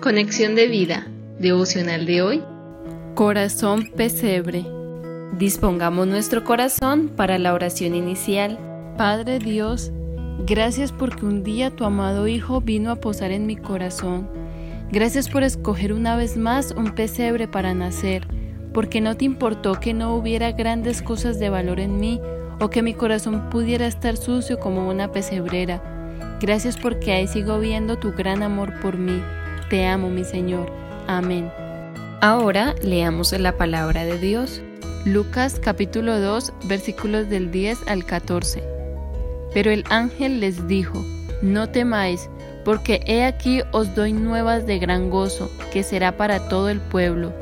Conexión de vida, devocional de hoy. Corazón pesebre. Dispongamos nuestro corazón para la oración inicial. Padre Dios, gracias porque un día tu amado Hijo vino a posar en mi corazón. Gracias por escoger una vez más un pesebre para nacer, porque no te importó que no hubiera grandes cosas de valor en mí o que mi corazón pudiera estar sucio como una pesebrera. Gracias porque ahí sigo viendo tu gran amor por mí te amo, mi Señor. Amén. Ahora leamos la palabra de Dios. Lucas capítulo 2 versículos del 10 al 14. Pero el ángel les dijo, no temáis, porque he aquí os doy nuevas de gran gozo, que será para todo el pueblo,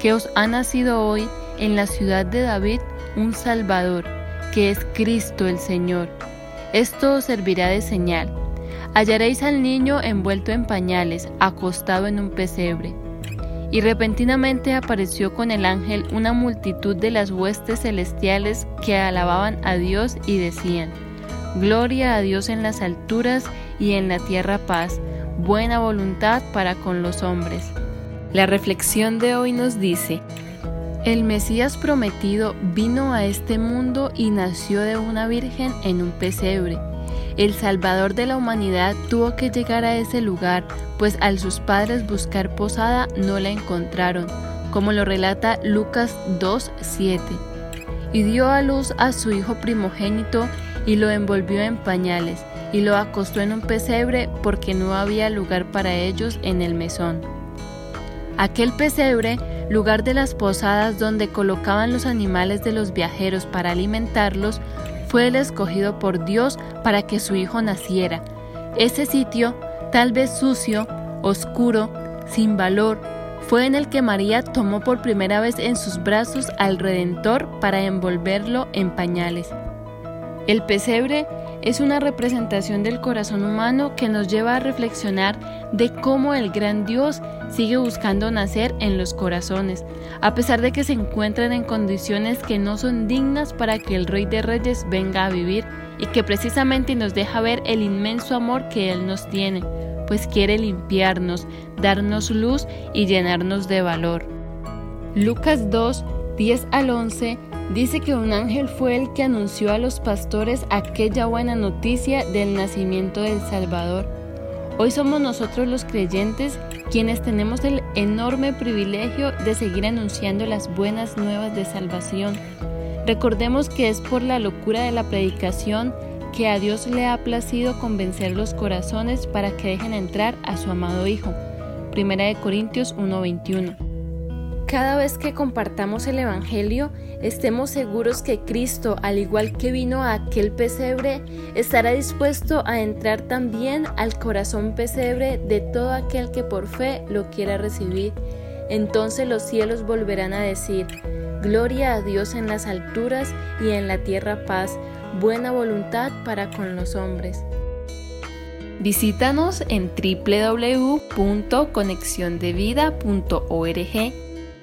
que os ha nacido hoy en la ciudad de David un Salvador, que es Cristo el Señor. Esto os servirá de señal hallaréis al niño envuelto en pañales, acostado en un pesebre. Y repentinamente apareció con el ángel una multitud de las huestes celestiales que alababan a Dios y decían, Gloria a Dios en las alturas y en la tierra paz, buena voluntad para con los hombres. La reflexión de hoy nos dice, el Mesías prometido vino a este mundo y nació de una virgen en un pesebre el Salvador de la humanidad tuvo que llegar a ese lugar, pues al sus padres buscar posada no la encontraron, como lo relata Lucas 2.7. Y dio a luz a su hijo primogénito y lo envolvió en pañales, y lo acostó en un pesebre porque no había lugar para ellos en el mesón. Aquel pesebre, lugar de las posadas donde colocaban los animales de los viajeros para alimentarlos, fue el escogido por Dios para que su hijo naciera. Ese sitio, tal vez sucio, oscuro, sin valor, fue en el que María tomó por primera vez en sus brazos al Redentor para envolverlo en pañales. El pesebre es una representación del corazón humano que nos lleva a reflexionar de cómo el gran Dios sigue buscando nacer en los corazones, a pesar de que se encuentran en condiciones que no son dignas para que el Rey de Reyes venga a vivir y que precisamente nos deja ver el inmenso amor que Él nos tiene, pues quiere limpiarnos, darnos luz y llenarnos de valor. Lucas 2, 10 al 11 dice que un ángel fue el que anunció a los pastores aquella buena noticia del nacimiento del Salvador. Hoy somos nosotros los creyentes quienes tenemos el enorme privilegio de seguir anunciando las buenas nuevas de salvación. Recordemos que es por la locura de la predicación que a Dios le ha placido convencer los corazones para que dejen entrar a su amado Hijo. Primera de Corintios 1:21. Cada vez que compartamos el Evangelio, estemos seguros que Cristo, al igual que vino a aquel pesebre, estará dispuesto a entrar también al corazón pesebre de todo aquel que por fe lo quiera recibir. Entonces los cielos volverán a decir, Gloria a Dios en las alturas y en la tierra paz, buena voluntad para con los hombres. Visítanos en www.conexiondevida.org